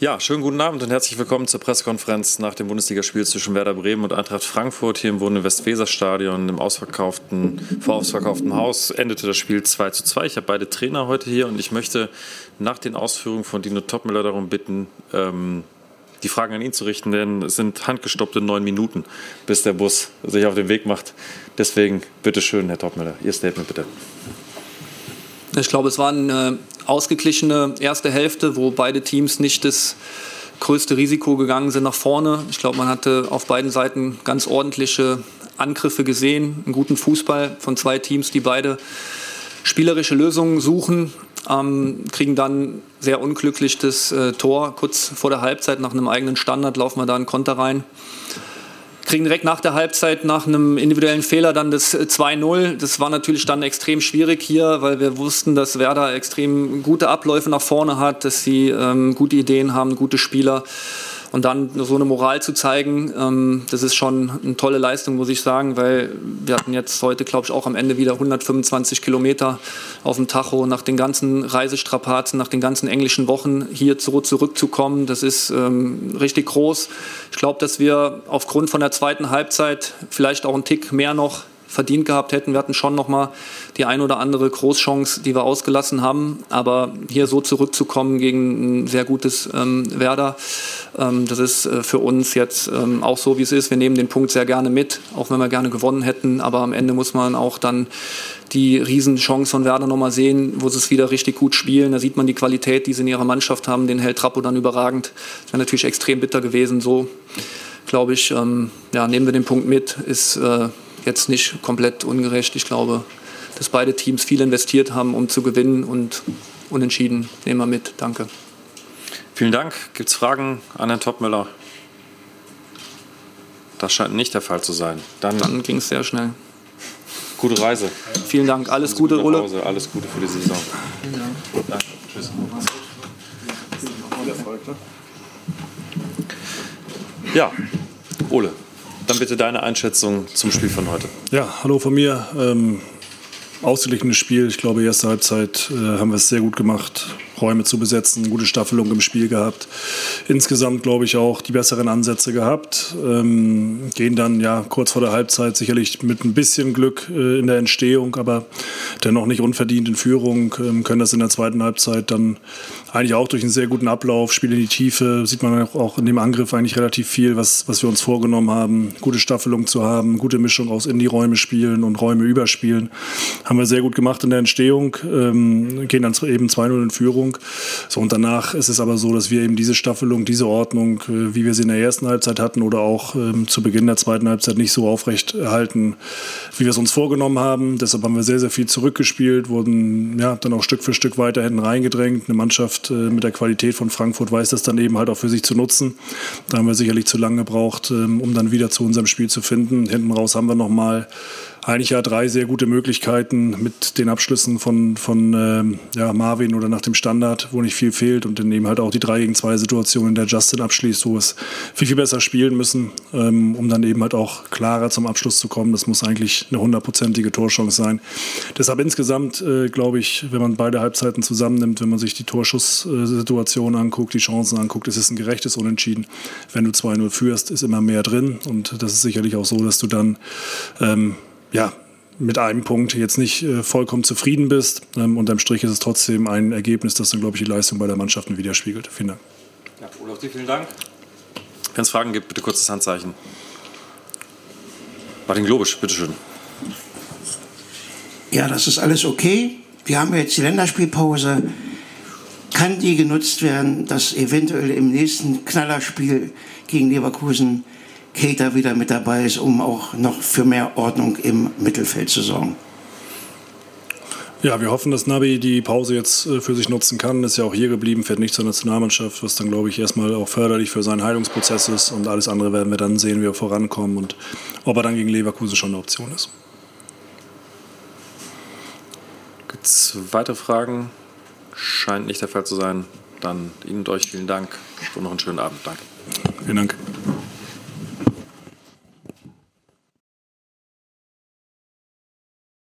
Ja, schönen guten Abend und herzlich willkommen zur Pressekonferenz nach dem Bundesligaspiel zwischen Werder Bremen und Eintracht Frankfurt hier im Wohnen Westweser-Stadion im ausverkauften, vorausverkauften Haus. Endete das Spiel 2 zu 2. Ich habe beide Trainer heute hier und ich möchte nach den Ausführungen von Dino Topmüller darum bitten, ähm, die Fragen an ihn zu richten, denn es sind handgestoppte neun Minuten, bis der Bus sich auf den Weg macht. Deswegen bitteschön, Herr Topmüller, Ihr Statement bitte. Ich glaube, es war eine ausgeglichene erste Hälfte, wo beide Teams nicht das größte Risiko gegangen sind nach vorne. Ich glaube, man hatte auf beiden Seiten ganz ordentliche Angriffe gesehen, einen guten Fußball von zwei Teams, die beide spielerische Lösungen suchen, ähm, kriegen dann sehr unglücklich das äh, Tor kurz vor der Halbzeit nach einem eigenen Standard, laufen wir da einen Konter rein kriegen direkt nach der Halbzeit nach einem individuellen Fehler dann das 2-0. Das war natürlich dann extrem schwierig hier, weil wir wussten, dass Werder extrem gute Abläufe nach vorne hat, dass sie ähm, gute Ideen haben, gute Spieler. Und dann so eine Moral zu zeigen, ähm, das ist schon eine tolle Leistung, muss ich sagen, weil wir hatten jetzt heute, glaube ich, auch am Ende wieder 125 Kilometer auf dem Tacho. Nach den ganzen Reisestrapazen, nach den ganzen englischen Wochen hier zurück, zurückzukommen, das ist ähm, richtig groß. Ich glaube, dass wir aufgrund von der zweiten Halbzeit vielleicht auch einen Tick mehr noch verdient gehabt hätten. Wir hatten schon noch mal die ein oder andere Großchance, die wir ausgelassen haben. Aber hier so zurückzukommen gegen ein sehr gutes ähm, Werder, ähm, das ist äh, für uns jetzt ähm, auch so, wie es ist. Wir nehmen den Punkt sehr gerne mit, auch wenn wir gerne gewonnen hätten. Aber am Ende muss man auch dann die Riesenchance von Werder noch mal sehen, wo sie es wieder richtig gut spielen. Da sieht man die Qualität, die sie in ihrer Mannschaft haben. Den hält Trappo dann überragend. Das wäre natürlich extrem bitter gewesen. So, glaube ich, ähm, ja, nehmen wir den Punkt mit. Ist äh, jetzt nicht komplett ungerecht. Ich glaube, dass beide Teams viel investiert haben, um zu gewinnen und unentschieden nehmen wir mit. Danke. Vielen Dank. Gibt es Fragen an Herrn Topmüller? Das scheint nicht der Fall zu sein. Dann, Dann ging es sehr schnell. Gute Reise. Vielen Dank. Alles Gute, gut Ole. Hause. Alles Gute für die Saison. Vielen Dank. Danke. Tschüss. Ja, Ole. Dann bitte deine Einschätzung zum Spiel von heute. Ja, hallo von mir. Ähm, ausgeglichenes Spiel. Ich glaube, erste Halbzeit äh, haben wir es sehr gut gemacht. Räume zu besetzen, gute Staffelung im Spiel gehabt. Insgesamt glaube ich auch die besseren Ansätze gehabt. Ähm, gehen dann ja kurz vor der Halbzeit sicherlich mit ein bisschen Glück äh, in der Entstehung, aber dennoch nicht unverdient in Führung. Ähm, können das in der zweiten Halbzeit dann eigentlich auch durch einen sehr guten Ablauf, Spiel in die Tiefe, sieht man auch in dem Angriff eigentlich relativ viel, was, was wir uns vorgenommen haben. Gute Staffelung zu haben, gute Mischung aus in die Räume spielen und Räume überspielen. Haben wir sehr gut gemacht in der Entstehung, ähm, gehen dann eben 2-0 in Führung. Staffelung. So, und danach ist es aber so, dass wir eben diese Staffelung, diese Ordnung, äh, wie wir sie in der ersten Halbzeit hatten oder auch ähm, zu Beginn der zweiten Halbzeit nicht so aufrecht erhalten, wie wir es uns vorgenommen haben. Deshalb haben wir sehr, sehr viel zurückgespielt, wurden ja dann auch Stück für Stück weiter hinten reingedrängt. Eine Mannschaft äh, mit der Qualität von Frankfurt weiß das dann eben halt auch für sich zu nutzen. Da haben wir sicherlich zu lange gebraucht, ähm, um dann wieder zu unserem Spiel zu finden. Hinten raus haben wir nochmal eigentlich ja drei sehr gute Möglichkeiten mit den Abschlüssen von, von ähm, ja, Marvin oder nach dem Standard, wo nicht viel fehlt und dann eben halt auch die 3 gegen 2 Situation, in der Justin abschließt, wo es viel, viel besser spielen müssen, ähm, um dann eben halt auch klarer zum Abschluss zu kommen. Das muss eigentlich eine hundertprozentige Torchance sein. Deshalb insgesamt äh, glaube ich, wenn man beide Halbzeiten zusammennimmt, wenn man sich die Torschusssituation anguckt, die Chancen anguckt, es ist ein gerechtes Unentschieden. Wenn du 2-0 führst, ist immer mehr drin und das ist sicherlich auch so, dass du dann ähm, ja, mit einem Punkt jetzt nicht äh, vollkommen zufrieden bist. Ähm, unterm Strich ist es trotzdem ein Ergebnis, das dann, glaube ich, die Leistung bei der Mannschaft widerspiegelt. Vielen Dank. Ja, Olaf, vielen Dank. Wenn es Fragen gibt, bitte kurzes Handzeichen. Martin Globisch, bitteschön. Ja, das ist alles okay. Wir haben jetzt die Länderspielpause. Kann die genutzt werden, dass eventuell im nächsten Knallerspiel gegen Leverkusen Keita wieder mit dabei ist, um auch noch für mehr Ordnung im Mittelfeld zu sorgen. Ja, wir hoffen, dass Nabi die Pause jetzt äh, für sich nutzen kann. Ist ja auch hier geblieben, fährt nicht zur Nationalmannschaft, was dann, glaube ich, erstmal auch förderlich für seinen Heilungsprozess ist. Und alles andere werden wir dann sehen, wie wir vorankommen und ob er dann gegen Leverkusen schon eine Option ist. Gibt es weitere Fragen? Scheint nicht der Fall zu sein. Dann Ihnen und euch vielen Dank und noch einen schönen Abend. Danke. Vielen Dank.